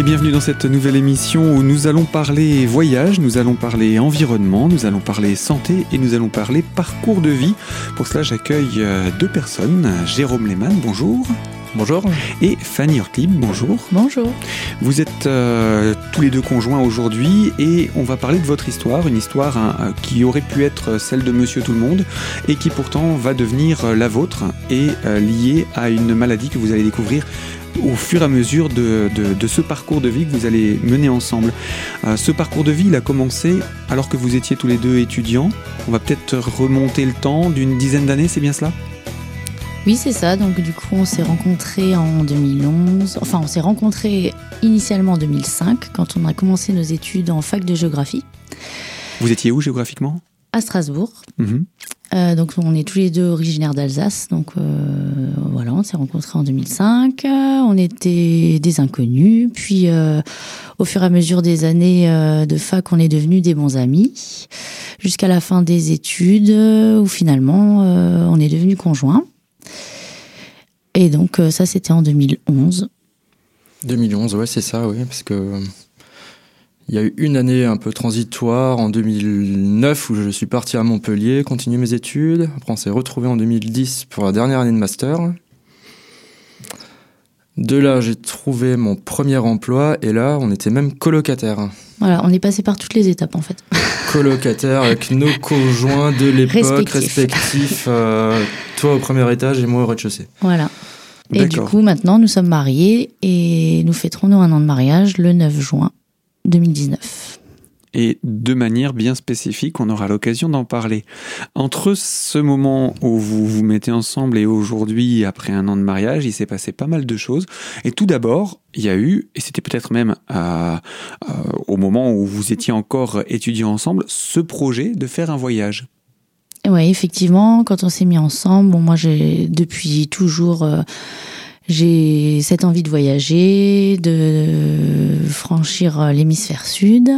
Et bienvenue dans cette nouvelle émission où nous allons parler voyage, nous allons parler environnement, nous allons parler santé et nous allons parler parcours de vie. Pour cela, j'accueille euh, deux personnes. Jérôme Lehmann, bonjour. Bonjour. Et Fanny Hortlib, bonjour. Bonjour. Vous êtes euh, tous les deux conjoints aujourd'hui et on va parler de votre histoire, une histoire hein, qui aurait pu être celle de Monsieur Tout le Monde et qui pourtant va devenir euh, la vôtre et liée à une maladie que vous allez découvrir au fur et à mesure de, ce parcours de vie que vous allez mener ensemble. Euh, ce parcours de vie, il a commencé alors que vous étiez tous les deux étudiants. On va peut-être remonter le temps d'une dizaine d'années, c'est bien cela? Oui, c'est ça. Donc, du coup, on s'est rencontrés en 2011. Enfin, on s'est rencontrés initialement en 2005, quand on a commencé nos études en fac de géographie. Vous étiez où géographiquement? À Strasbourg. Mhm. Euh, donc on est tous les deux originaires d'Alsace, donc euh, voilà, on s'est rencontrés en 2005. on était des inconnus, puis euh, au fur et à mesure des années de fac, on est devenus des bons amis, jusqu'à la fin des études, où finalement on est devenus conjoints. Et donc ça, c'était en 2011. 2011, ouais, c'est ça, oui, parce que il y a eu une année un peu transitoire en 2009 où je suis parti à Montpellier, continuer mes études. Après, on s'est retrouvé en 2010 pour la dernière année de master. De là, j'ai trouvé mon premier emploi et là, on était même colocataire. Voilà, on est passé par toutes les étapes en fait. Colocataire avec nos conjoints de l'époque respectifs, euh, toi au premier étage et moi au rez-de-chaussée. Voilà. Et du coup, maintenant, nous sommes mariés et nous fêterons nos un an de mariage le 9 juin 2019 et de manière bien spécifique, on aura l'occasion d'en parler. Entre ce moment où vous vous mettez ensemble et aujourd'hui, après un an de mariage, il s'est passé pas mal de choses. Et tout d'abord, il y a eu, et c'était peut-être même euh, euh, au moment où vous étiez encore étudiants ensemble, ce projet de faire un voyage. Oui, effectivement, quand on s'est mis ensemble, bon, moi j'ai depuis toujours... Euh, j'ai cette envie de voyager, de franchir l'hémisphère sud,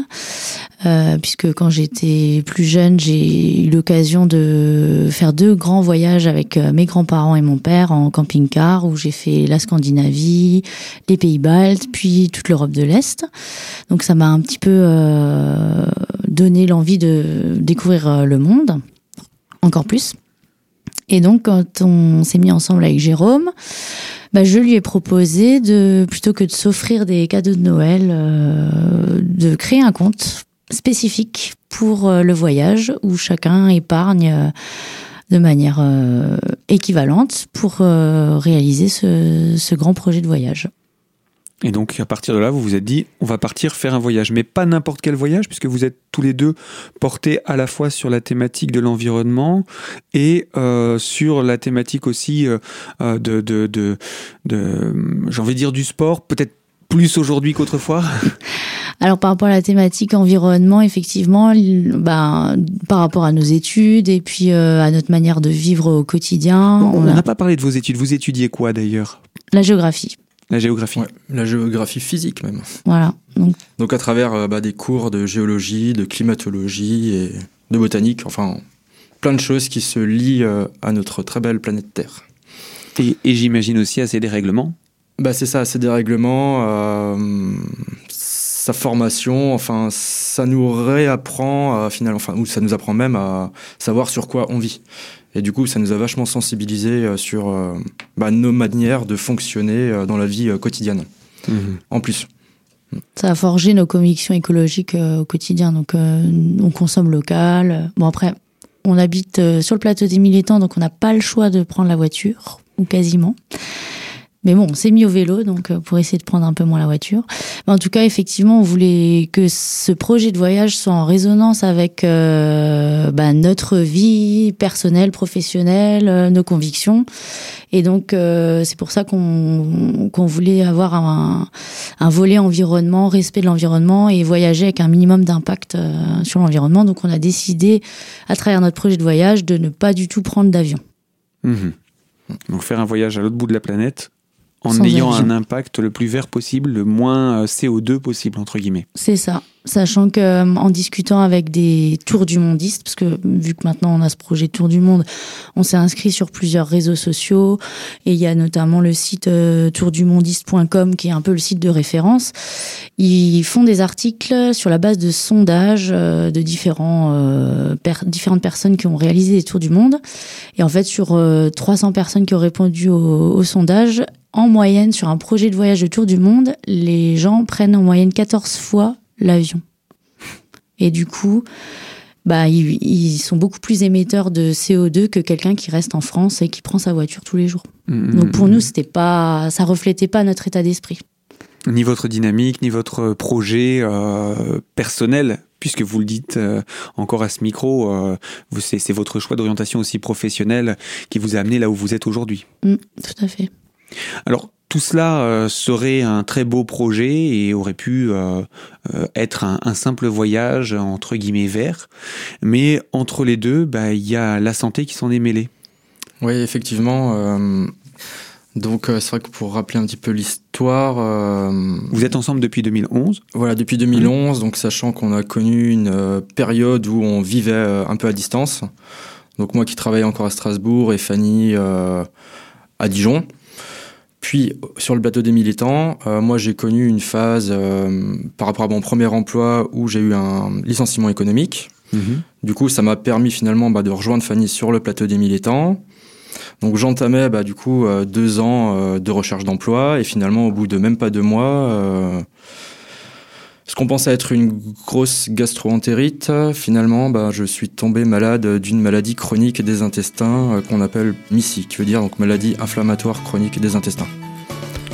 euh, puisque quand j'étais plus jeune, j'ai eu l'occasion de faire deux grands voyages avec euh, mes grands-parents et mon père en camping-car, où j'ai fait la Scandinavie, les Pays-Baltes, puis toute l'Europe de l'Est. Donc ça m'a un petit peu euh, donné l'envie de découvrir euh, le monde, encore plus. Et donc quand on s'est mis ensemble avec Jérôme, bah, je lui ai proposé de plutôt que de s'offrir des cadeaux de Noël, euh, de créer un compte spécifique pour euh, le voyage où chacun épargne euh, de manière équivalente pour réaliser ce, ce grand projet de voyage. Et donc, à partir de là, vous vous êtes dit, on va partir faire un voyage. Mais pas n'importe quel voyage, puisque vous êtes tous les deux portés à la fois sur la thématique de l'environnement et euh, sur la thématique aussi euh, euh de, de, de, de j'ai envie de dire, du sport, peut-être plus aujourd'hui qu'autrefois Alors par rapport à la thématique environnement, effectivement, ben, par rapport à nos études et puis euh, à notre manière de vivre au quotidien. on n'a pas parlé de vos études. Vous étudiez quoi d'ailleurs? La géographie. La géographie. la géographie physique même. Voilà. Donc, à travers euh, bah, des cours de géologie, de climatologie et de botanique, enfin plein de choses qui se lient euh, à notre très belle planète Terre. Et, j'imagine aussi à ces dérèglements bah, C'est ça, à ces dérèglements, euh, sa formation, enfin ça nous réapprend finalement, enfin, ou ça nous apprend même à savoir sur quoi on vit. Et du coup, ça nous a vachement sensibilisé euh, sur euh, bah, nos manières de fonctionner euh, dans la vie quotidienne. Mhm. En plus. Ça a forgé nos convictions écologiques au quotidien. Donc, on consomme local. Bon, après, on habite sur le plateau des Militants, donc on n'a pas le choix de prendre la voiture, ou quasiment. Mais bon, on s'est mis au vélo, donc euh, pour essayer de prendre un peu moins la voiture. En tout cas, effectivement, on voulait que ce projet de voyage soit en résonance avec euh, bah, notre vie personnelle, professionnelle, euh, nos convictions. Et donc, c'est pour ça qu'on voulait avoir un, un, volet environnement, respect de l'environnement et voyager avec un minimum d'impact sur l'environnement. Donc, on a décidé, à travers notre projet de voyage, de ne pas du tout prendre d'avion. Mmh. Donc, faire un voyage à l'autre bout de la planète en ayant un impact le plus vert possible, le moins CO2 possible, entre guillemets. C'est ça. Sachant que euh, en discutant avec des tours du mondistes, parce que vu que maintenant on a ce projet Tour du Monde, on s'est inscrit sur plusieurs réseaux sociaux et il y a notamment le site euh, tourdumondiste.com qui est un peu le site de référence. Ils font des articles sur la base de sondages euh, de différents euh, différentes personnes qui ont réalisé des tours du monde. Et en fait, sur 300 personnes qui ont répondu au, au sondage, en moyenne, sur un projet de voyage de tour du monde, les gens prennent en moyenne 14 fois l'avion. Et du coup, bah, ils, sont beaucoup plus émetteurs de CO2 que quelqu'un qui reste en France et qui prend sa voiture tous les jours. Mmh. Donc pour nous, c'était pas, ça reflétait pas notre état d'esprit. Ni votre dynamique, ni votre projet euh, personnel puisque vous le dites euh, encore à ce micro, euh, c'est votre choix d'orientation aussi professionnelle qui vous a amené là où vous êtes aujourd'hui. Mmh, tout à fait. Alors, tout cela euh, serait un très beau projet et aurait pu euh, euh, être un, simple voyage entre guillemets vert. Mais entre les deux, bah, il y a la santé qui s'en est mêlée. Oui, effectivement. donc c'est vrai que pour rappeler un petit peu l'histoire... Vous êtes ensemble depuis 2011 Voilà, depuis 2011, donc sachant qu'on a connu une période où on vivait un peu à distance. Donc moi qui travaillais encore à Strasbourg et Fanny à Dijon. Puis sur le plateau des militants, euh, moi j'ai connu une phase euh, par rapport à mon premier emploi où j'ai eu un licenciement économique. Mhm. Du coup, ça m'a permis finalement bah, de rejoindre Fanny sur le plateau des militants. Donc j'entamais bah, du coup euh, deux ans de recherche d'emploi et finalement au bout de même pas deux mois, ce qu'on pensait être une grosse gastro-entérite, finalement, bah, je suis tombé malade d'une maladie chronique des intestins euh, qu'on appelle MISI, qui veut dire donc maladie inflammatoire chronique des intestins.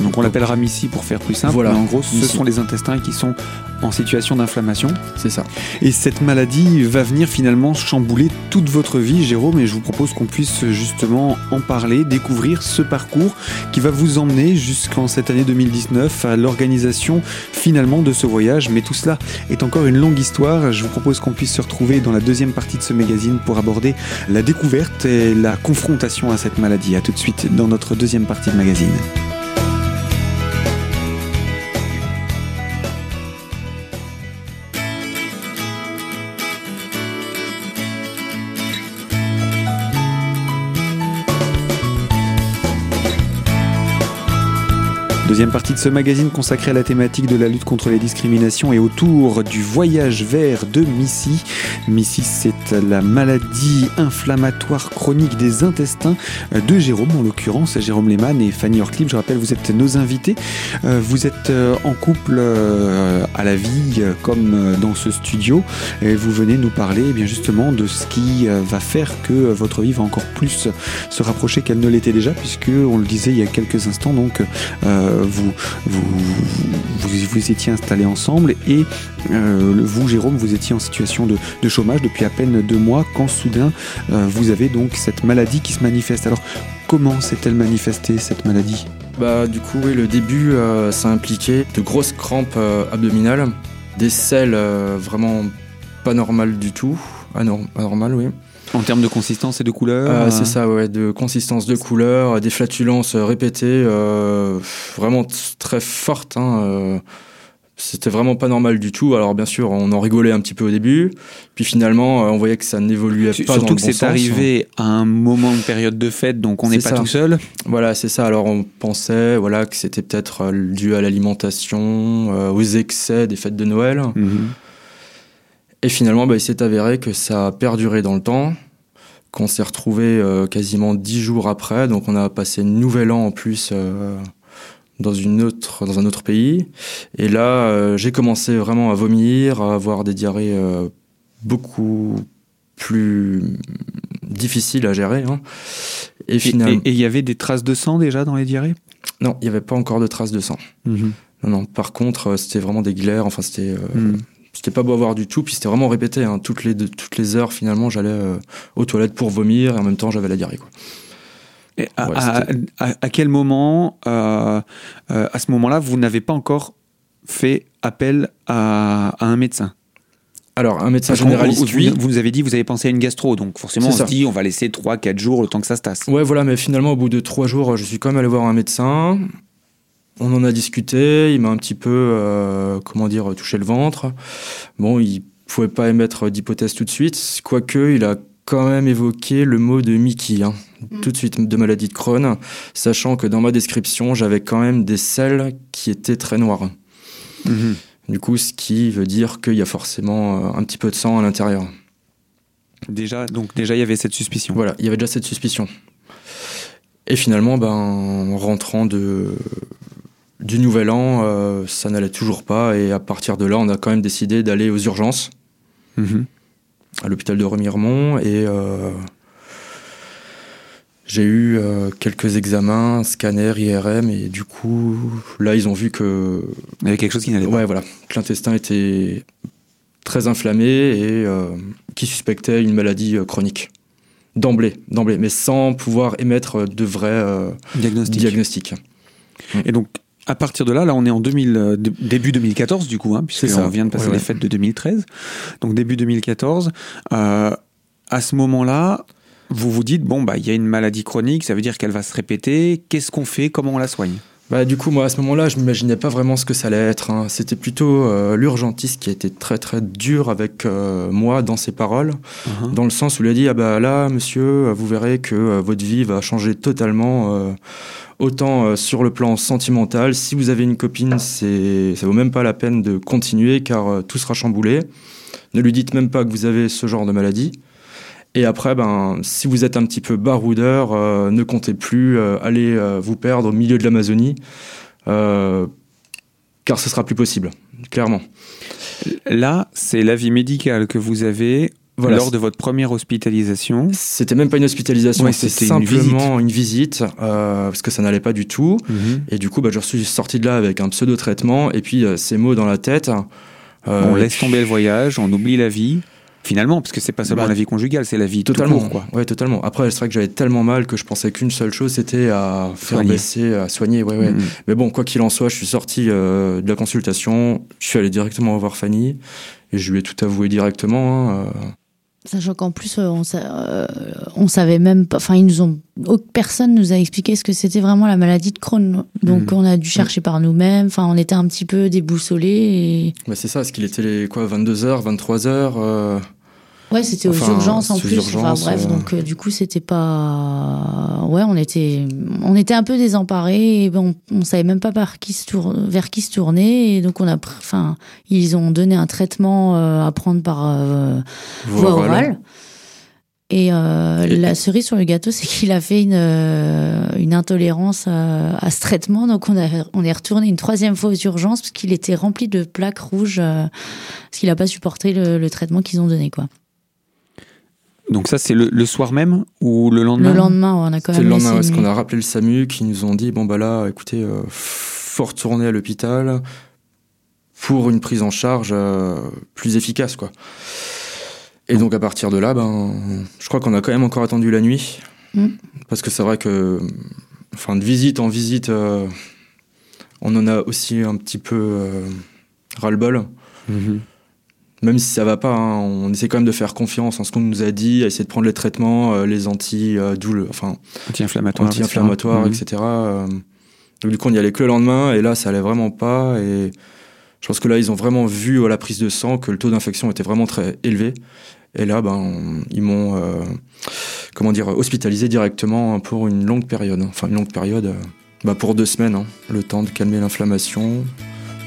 Donc on l'appelle Ramissi pour faire plus simple. Voilà. Mais en gros, ce sont les intestins qui sont en situation d'inflammation. C'est ça. Et cette maladie va venir finalement chambouler toute votre vie, Jérôme, et je vous propose qu'on puisse justement en parler, découvrir ce parcours qui va vous emmener jusqu'en cette année 2019 à l'organisation finalement de ce voyage. Mais tout cela est encore une longue histoire. Je vous propose qu'on puisse se retrouver dans la deuxième partie de ce magazine pour aborder la découverte et la confrontation à cette maladie. A tout de suite dans notre deuxième partie de magazine. Deuxième partie de ce magazine consacré à la thématique de la lutte contre les discriminations et autour du voyage vert de Missy. Missy, c'est la maladie inflammatoire chronique des intestins de Jérôme, en l'occurrence Jérôme Lehmann et Fanny Orcliffe. Je rappelle, vous êtes nos invités. Euh, vous êtes euh, en couple euh, à la vie comme dans ce studio et vous venez nous parler eh bien justement de ce qui va faire que votre vie va encore plus se rapprocher qu'elle ne l'était déjà puisque on le disait il y a quelques instants donc vous, vous, vous, étiez installés ensemble et euh, vous, Jérôme, vous étiez en situation de, chômage depuis à peine deux mois quand soudain euh, vous avez donc cette maladie qui se manifeste. Alors comment s'est-elle manifestée cette maladie? Bah, Du coup, oui, le début, euh, ça impliquait de grosses crampes abdominales, des selles vraiment pas normales du tout, anormales, oui. En termes de consistance et de couleur euh, C'est ça, ouais, de consistance, de couleur, des flatulences répétées, euh, vraiment très fortes. Hein, euh, c'était vraiment pas normal du tout. Alors bien sûr, on en rigolait un petit peu au début, puis finalement, on voyait que ça n'évoluait pas Surtout dans le que c'est arrivé à un moment de période de fête, donc on n'est pas tout seul. Voilà, c'est ça. Alors on pensait, voilà, que c'était peut-être dû à l'alimentation, aux excès des fêtes de Noël. Mhm. Et finalement, bah, il s'est avéré que ça a perduré dans le temps, qu'on s'est retrouvé euh, quasiment dix jours après, donc on a passé une nouvelle an en plus euh, dans, une autre, dans un autre pays. Et là, euh, j'ai commencé vraiment à vomir, à avoir des diarrhées beaucoup plus difficiles à gérer. Hein. Et finalement, et il y avait des traces de sang déjà dans les diarrhées? Non, il n'y avait pas encore de traces de sang. Mhm. Non, non. Par contre, c'était vraiment des glaires. Enfin, c'était. Mhm c'était pas beau à voir du tout, puis c'était vraiment répété. Hein. Toutes, les, toutes les heures, finalement, j'allais euh, aux toilettes pour vomir et en même temps, j'avais la diarrhée. Quoi. Et à, à, quel moment, euh, euh, à ce moment-là, vous n'avez pas encore fait appel à, un médecin? Alors, un médecin généraliste, vous, oui. Vous nous avez dit, vous avez pensé à une gastro, donc forcément, on se dit, on va laisser 3-4 jours le temps que ça se tasse. Ouais, voilà, mais finalement, au bout de 3 jours, je suis quand même allé voir un médecin. On en a discuté, il m'a un petit peu, euh, comment dire, touché le ventre. Bon, il pouvait pas émettre d'hypothèse tout de suite, quoique il a quand même évoqué le mot de Mickey, hein, mm. tout de suite de maladie de Crohn, sachant que dans ma description, j'avais quand même des selles qui étaient très noires. Mm-hmm. Du coup, ce qui veut dire qu'il y a forcément euh, un petit peu de sang à l'intérieur. Déjà, donc déjà, il y avait cette suspicion. Voilà, il y avait déjà cette suspicion. Et finalement, ben, en rentrant de, du nouvel an, euh, ça n'allait toujours pas. Et à partir de là, on a quand même décidé d'aller aux urgences, mhm. à l'hôpital de Remiremont. Et euh, j'ai eu euh, quelques examens, scanner, IRM. Et du coup, là, ils ont vu que. Il y avait quelque chose qui n'allait pas. Ouais, voilà. Que l'intestin était très inflammé et qui suspectait une maladie chronique d'emblée, d'emblée, mais sans pouvoir émettre de vrais diagnostics. Et donc, à partir de là, là on est en 2000, euh, début 2014 du coup, hein, puisqu'on vient de passer les fêtes de 2013. Donc début 2014. Euh, à ce moment-là, vous vous dites, bon, bah, il y a une maladie chronique, ça veut dire qu'elle va se répéter. Qu'est-ce qu'on fait? Comment on la soigne? Bah, du coup, moi, à ce moment-là, je m'imaginais pas vraiment ce que ça allait être. Hein. C'était plutôt euh, l'urgentiste qui a été très, très dur avec euh, moi dans ses paroles, uh-huh. dans le sens où il a dit Ah, bah là, monsieur, vous verrez que euh, votre vie va changer totalement. autant sur le plan sentimental, si vous avez une copine, c'est, ça vaut même pas la peine de continuer car tout sera chamboulé. Ne lui dites même pas que vous avez ce genre de maladie. Et après, ben, si vous êtes un petit peu baroudeur, euh, ne comptez plus euh, aller euh, vous perdre au milieu de l'Amazonie, car ce sera plus possible, clairement. Là, c'est l'avis médical que vous avez lors de votre première hospitalisation. C'était même pas une hospitalisation, c'était simplement une visite, parce que ça n'allait pas du tout. Mhm. Et du coup, bah, je suis sorti de là avec un pseudo-traitement, et puis ces mots dans la tête. on laisse tomber le voyage, on oublie la vie. Finalement, parce que c'est pas seulement bah, la vie conjugale, c'est la vie totalement. Tout quoi. Ouais, totalement. Après, c'est vrai que j'avais tellement mal que je pensais qu'une seule chose, c'était à faire baisser, à soigner. Ouais, ouais. Mm-hmm. Mais bon, quoi qu'il en soit, je suis sorti euh, de la consultation, je suis allé directement voir Fanny et je lui ai tout avoué directement. Hein, euh. Sachant qu'en plus, euh, on, on, savait même pas. Enfin, ils nous ont. Personne nous a expliqué ce que c'était vraiment la maladie de Crohn. Donc, mm-hmm. on a dû chercher par nous-mêmes. Enfin, on était un petit peu déboussolés. Et... Bah, c'est ça, ce qu'il était les quoi, 22h, 23h Ouais, c'était aux urgences en plus. enfin, bref, euh. donc euh, du coup, c'était pas. Ouais, on était, on était un peu désemparés et on, on savait même pas par qui se tour... vers qui se tourner. Et donc, on a, enfin, ils ont donné un traitement euh, à prendre par voie orale. Et, la cerise sur le gâteau, c'est qu'il a fait une, une intolérance à, ce traitement. Donc on, a, on est retourné une troisième fois aux urgences parce qu'il était rempli de plaques rouges parce qu'il n'a pas supporté le, le traitement qu'ils ont donné. quoi. Donc ça, c'est le, soir même ou le lendemain Le lendemain, on a quand même. C'est le lendemain, parce qu'on a rappelé le SAMU qui nous ont dit bon bah là, écoutez, euh, faut retourner à l'hôpital pour une prise en charge euh, plus efficace, quoi. Et donc à partir de là, ben, je crois qu'on a quand même encore attendu la nuit, mm. parce que c'est vrai que, enfin, de visite en visite, euh, on en a aussi un petit peu euh, ras-le-bol. Mm-hmm même si ça va pas, hein, on essaie quand même de faire confiance en ce qu'on nous a dit, à essayer de prendre les traitements, euh, les anti, euh, enfin, anti-inflammatoires, anti-inflammatoires, etc. etc. Euh. du coup, on y allait que le lendemain, et là, ça allait vraiment pas. Et je pense que là, ils ont vraiment vu à la prise de sang que le taux d'infection était vraiment très élevé. Et là, ben, ils m'ont, comment dire, hospitalisé directement pour une longue période. Enfin, une longue période, bah, pour deux semaines, hein, le temps de calmer l'inflammation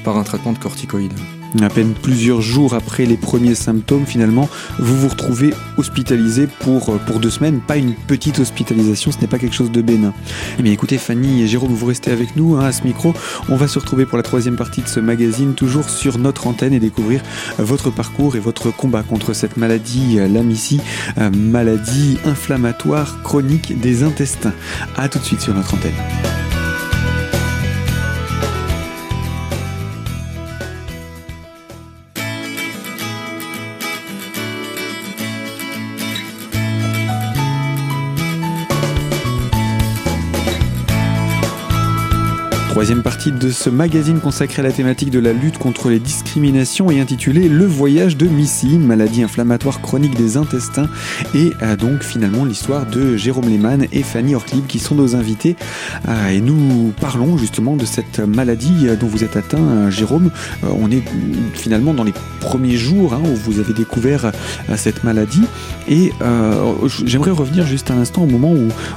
par un traitement de corticoïdes. À peine plusieurs jours après les premiers symptômes, finalement, vous vous retrouvez hospitalisé pour, euh, pour deux semaines. Pas une petite hospitalisation, ce n'est pas quelque chose de bénin. Eh bien écoutez, Fanny et Jérôme, vous restez avec nous hein, à ce micro. On va se retrouver pour la troisième partie de ce magazine, toujours sur notre antenne et découvrir votre parcours et votre combat contre cette maladie, euh, l'amicie, euh, maladie inflammatoire chronique des intestins. A tout de suite sur notre antenne. Troisième partie de ce magazine consacré à la thématique de la lutte contre les discriminations et intitulé Le voyage de Missy, maladie inflammatoire chronique des intestins et euh, donc finalement l'histoire de Jérôme Lehmann et Fanny Ortlieb qui sont nos invités euh, et nous parlons justement de cette maladie euh, dont vous êtes atteint Jérôme. On est finalement dans les premiers jours hein, où vous avez découvert cette maladie et j'aimerais revenir juste un instant au moment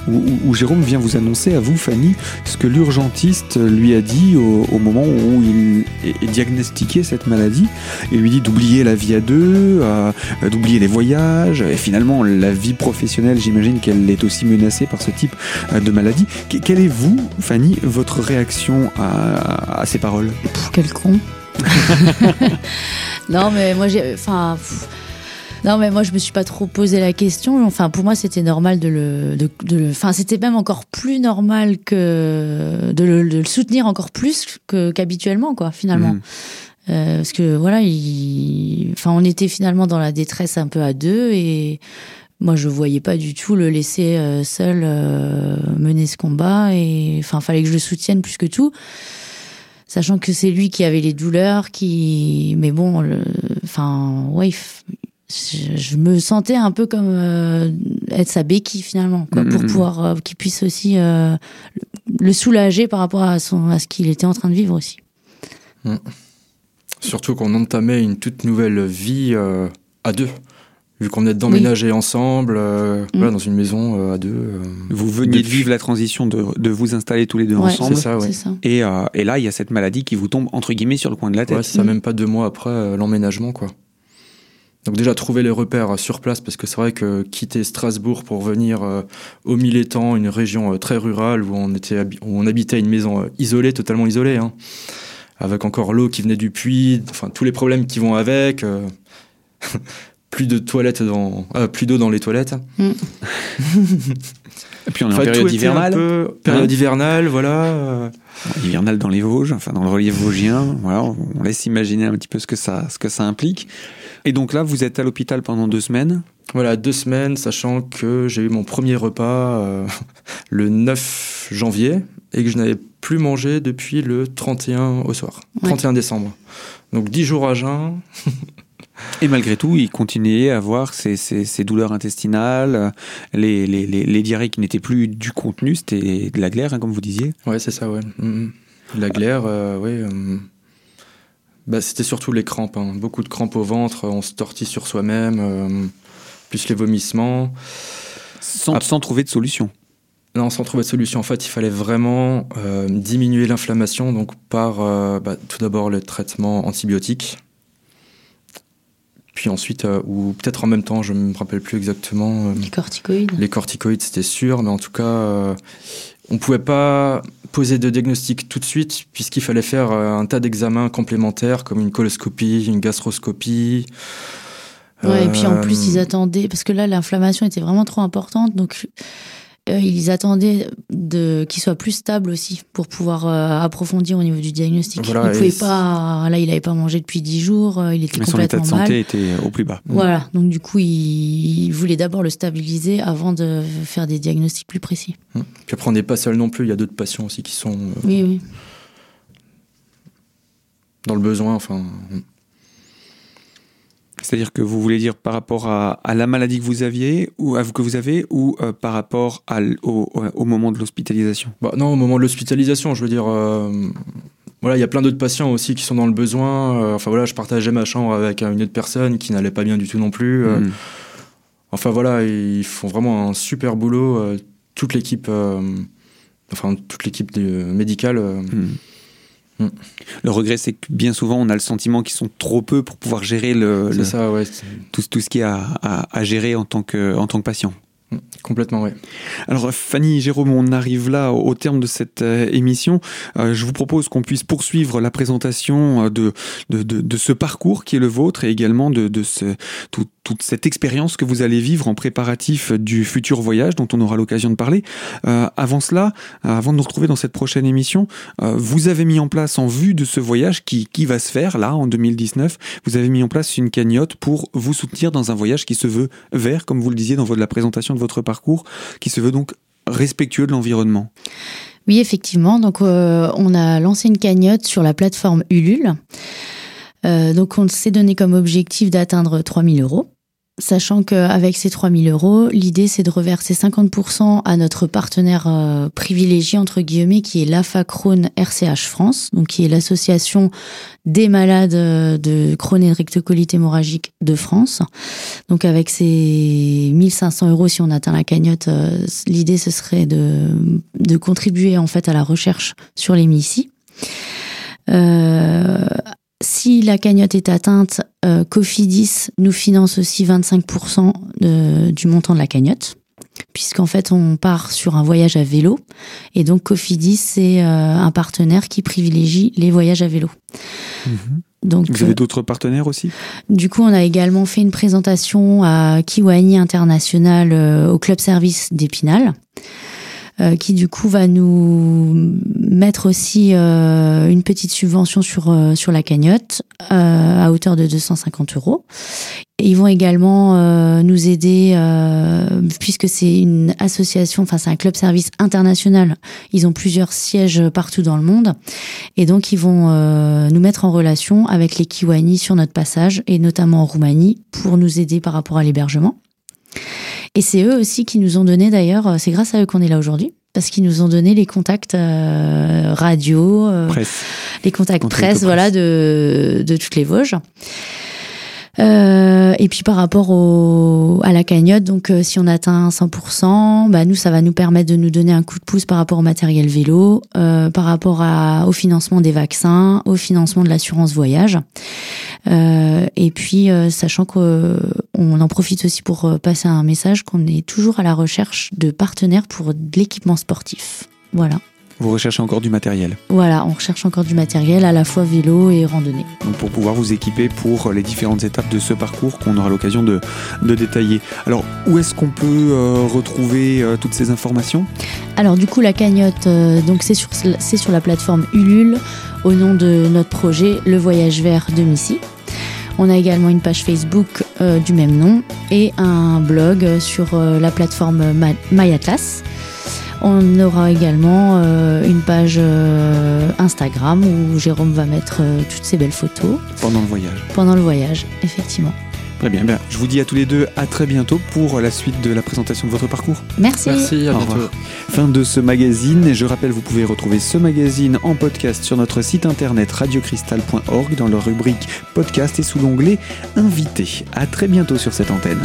où Jérôme vient vous annoncer à vous Fanny ce que l'urgentiste lui a dit au, moment où il est diagnostiqué cette maladie. Il lui dit d'oublier la vie à deux, euh, d'oublier les voyages, et finalement la vie professionnelle, j'imagine qu'elle est aussi menacée par ce type euh, de maladie. Quelle est, vous, Fanny, votre réaction à, ces paroles? Quel con Non, mais moi, j'ai. Non, mais moi, je me suis pas trop posé la question. Enfin, pour moi, c'était normal de le, de, enfin, c'était même encore plus normal que de le, soutenir encore plus que qu'habituellement, quoi, finalement. Mm. Euh, parce que voilà, il, enfin, on était finalement dans la détresse un peu à deux et moi, je voyais pas du tout le laisser euh, seul euh, mener ce combat et enfin, fallait que je le soutienne plus que tout sachant que c'est lui qui avait les douleurs, qui, mais bon, le... enfin, ouais, je, me sentais un peu comme euh, être sa béquille finalement, quoi, pour mm-hmm. pouvoir euh, qu'il puisse aussi euh, le soulager par rapport à, son, à ce qu'il était en train de vivre aussi. Mm. Surtout qu'on entamait une toute nouvelle vie à deux. Vu qu'on est d'emménager ensemble, mm. dans une maison à deux. vous veniez de vivre la transition de, de, vous installer tous les deux ensemble. Ça, ouais. ça. Et, et, là, il y a cette maladie qui vous tombe entre guillemets sur le coin de la tête. Ouais, ça, mm. même pas deux mois après l'emménagement, quoi. Donc déjà trouver les repères sur place parce que c'est vrai que quitter Strasbourg pour venir euh, au Milétan, une région euh, très rurale où on était où on habitait une maison euh, isolée, totalement isolée, hein, avec encore l'eau qui venait du puits, enfin tous les problèmes qui vont avec. plus de toilettes dans plus d'eau dans les toilettes. Mm. Et puis on est en période hivernale. période hivernale, voilà. Hivernale dans les Vosges, enfin dans le relief vosgien. Voilà, on laisse imaginer un petit peu ce que ça, ce que ça implique. Et donc là, vous êtes à l'hôpital pendant deux semaines Voilà, deux semaines, sachant que j'ai eu mon premier repas euh, le 9 janvier et que je n'avais plus mangé depuis le 31 au soir, 31 décembre. Donc dix jours à jeun. Et malgré tout, il continuait à avoir ces, ces, douleurs intestinales, les, les, les, diarrhées qui n'étaient plus du contenu, c'était de la glaire, hein, comme vous disiez. Ouais, c'est ça, ouais. Mm, mm. La glaire, euh, oui. Euh, bah, C'était surtout les crampes. Hein. Beaucoup de crampes au ventre, on se tortille sur soi-même, euh, plus les vomissements. Sans, sans, trouver de solution Non, sans trouver de solution. En fait, il fallait vraiment euh, diminuer l'inflammation donc par euh, bah, tout d'abord le traitement antibiotique. Puis ensuite, ou peut-être en même temps, je ne me rappelle plus exactement. les corticoïdes Les corticoïdes, c'était sûr, mais en tout cas, on ne pouvait pas poser de diagnostic tout de suite, puisqu'il fallait faire euh, un tas d'examens complémentaires, comme une coloscopie, une gastroscopie. Ouais, et puis en plus, euh, ils attendaient, parce que là, l'inflammation était vraiment trop importante, donc ils attendaient de qu'il soit plus stable aussi pour pouvoir euh, approfondir au niveau du diagnostic. il pouvait pas. Là, il n'avait pas mangé depuis dix jours. Euh, il était complètement mal. Son état de santé était au plus bas. Voilà. Donc du coup, il, voulait d'abord le stabiliser avant de faire des diagnostics plus précis. Hum. Puis après, on n'est pas seul non plus. Il y a d'autres patients aussi qui sont. oui, oui. Dans le besoin, enfin. Hum. C'est-à-dire que vous voulez dire par rapport à, la maladie que vous aviez ou à, que vous avez ou euh, par rapport au, moment de l'hospitalisation? Bah, Non, au moment de l'hospitalisation, je veux dire. Euh, voilà, il y a plein d'autres patients aussi qui sont dans le besoin. Euh, enfin voilà, je partageais ma chambre avec une autre personne qui n'allait pas bien du tout non plus. Hmm. Enfin voilà, ils font vraiment un super boulot. toute l'équipe, enfin toute l'équipe médicale. Hmm. Mm. Le regret, c'est que bien souvent, on a le sentiment qu'ils sont trop peu pour pouvoir gérer le, ça, ouais, tout, tout, ce qu'il y a à, à, gérer en tant que, en tant que patient. Complètement, oui. Alors Fanny Jérôme, on arrive là au, terme de cette euh, émission. Euh, je vous propose qu'on puisse poursuivre la présentation euh, de, de, de, ce parcours qui est le vôtre et également de, de ce, tout, toute cette expérience que vous allez vivre en préparatif du futur voyage dont on aura l'occasion de parler. Avant cela, avant de nous retrouver dans cette prochaine émission, vous avez mis en place en vue de ce voyage qui, qui va se faire là en 2019, vous avez mis en place une cagnotte pour vous soutenir dans un voyage qui se veut vert, comme vous le disiez dans la présentation de votre parcours, qui se veut donc respectueux de l'environnement. Oui, effectivement. Donc, on a lancé une cagnotte sur la plateforme Ulule. donc, on s'est donné comme objectif d'atteindre 3000 euros. Sachant qu'avec ces 3000 euros, l'idée c'est de reverser 50% à notre partenaire euh, privilégié, entre guillemets, qui est l'AFA Crohn RCH France, donc qui est l'association des malades euh, de Crohn et de rectocolite hémorragique de France. Donc avec ces 1500 euros, si on atteint la cagnotte, euh, l'idée ce serait de, contribuer en fait à la recherche sur les MICI. Si la cagnotte est atteinte, euh, Cofidis nous finance aussi 25% du montant de la cagnotte, puisqu'en fait on part sur un voyage à vélo, et donc Cofidis c'est euh, un partenaire qui privilégie les voyages à vélo. Mhm. Donc, Vous avez euh, d'autres partenaires aussi? Du coup, on a également fait une présentation à Kiwani International au club service d'Épinal. Euh, qui du coup va nous mettre aussi euh, une petite subvention sur euh, sur la cagnotte à hauteur de 250 euros. ils vont également nous aider puisque c'est une association, enfin c'est un club service international. Ils ont plusieurs sièges partout dans le monde et donc ils vont nous mettre en relation avec les Kiwani sur notre passage et notamment en Roumanie pour nous aider par rapport à l'hébergement. Et c'est eux aussi qui nous ont donné d'ailleurs, euh, c'est grâce à eux qu'on est là aujourd'hui, parce qu'ils nous ont donné les contacts euh, radio, euh, les contacts presse, voilà, de, de toutes les Vosges. Euh, et puis par rapport au, à la cagnotte, donc euh, si on atteint 100%, bah nous ça va nous permettre de nous donner un coup de pouce par rapport au matériel vélo, euh, par rapport à, au financement des vaccins, au financement de l'assurance voyage. Euh, et puis sachant qu'on en profite aussi pour passer un message qu'on est toujours à la recherche de partenaires pour de l'équipement sportif. Voilà. Vous recherchez encore du matériel Voilà, on recherche encore du matériel, à la fois vélo et randonnée. Donc pour pouvoir vous équiper pour les différentes étapes de ce parcours qu'on aura l'occasion de, détailler. Alors, où est-ce qu'on peut euh, retrouver euh, toutes ces informations? Alors du coup, la cagnotte, euh, donc c'est sur, sur la plateforme Ulule, au nom de notre projet Le Voyage Vert de Missy. On a également une page Facebook du même nom et un blog sur la plateforme MyAtlas. On aura également euh, une page euh, Instagram où Jérôme va mettre euh, toutes ses belles photos. Pendant le voyage. Pendant le voyage, effectivement. Très bien, bien. Je vous dis à tous les deux à très bientôt pour la suite de la présentation de votre parcours. Merci. Merci, à bientôt. Fin de ce magazine. Et je rappelle, vous pouvez retrouver ce magazine en podcast sur notre site internet radiocristal.org dans la rubrique podcast et sous l'onglet Invité. À très bientôt sur cette antenne.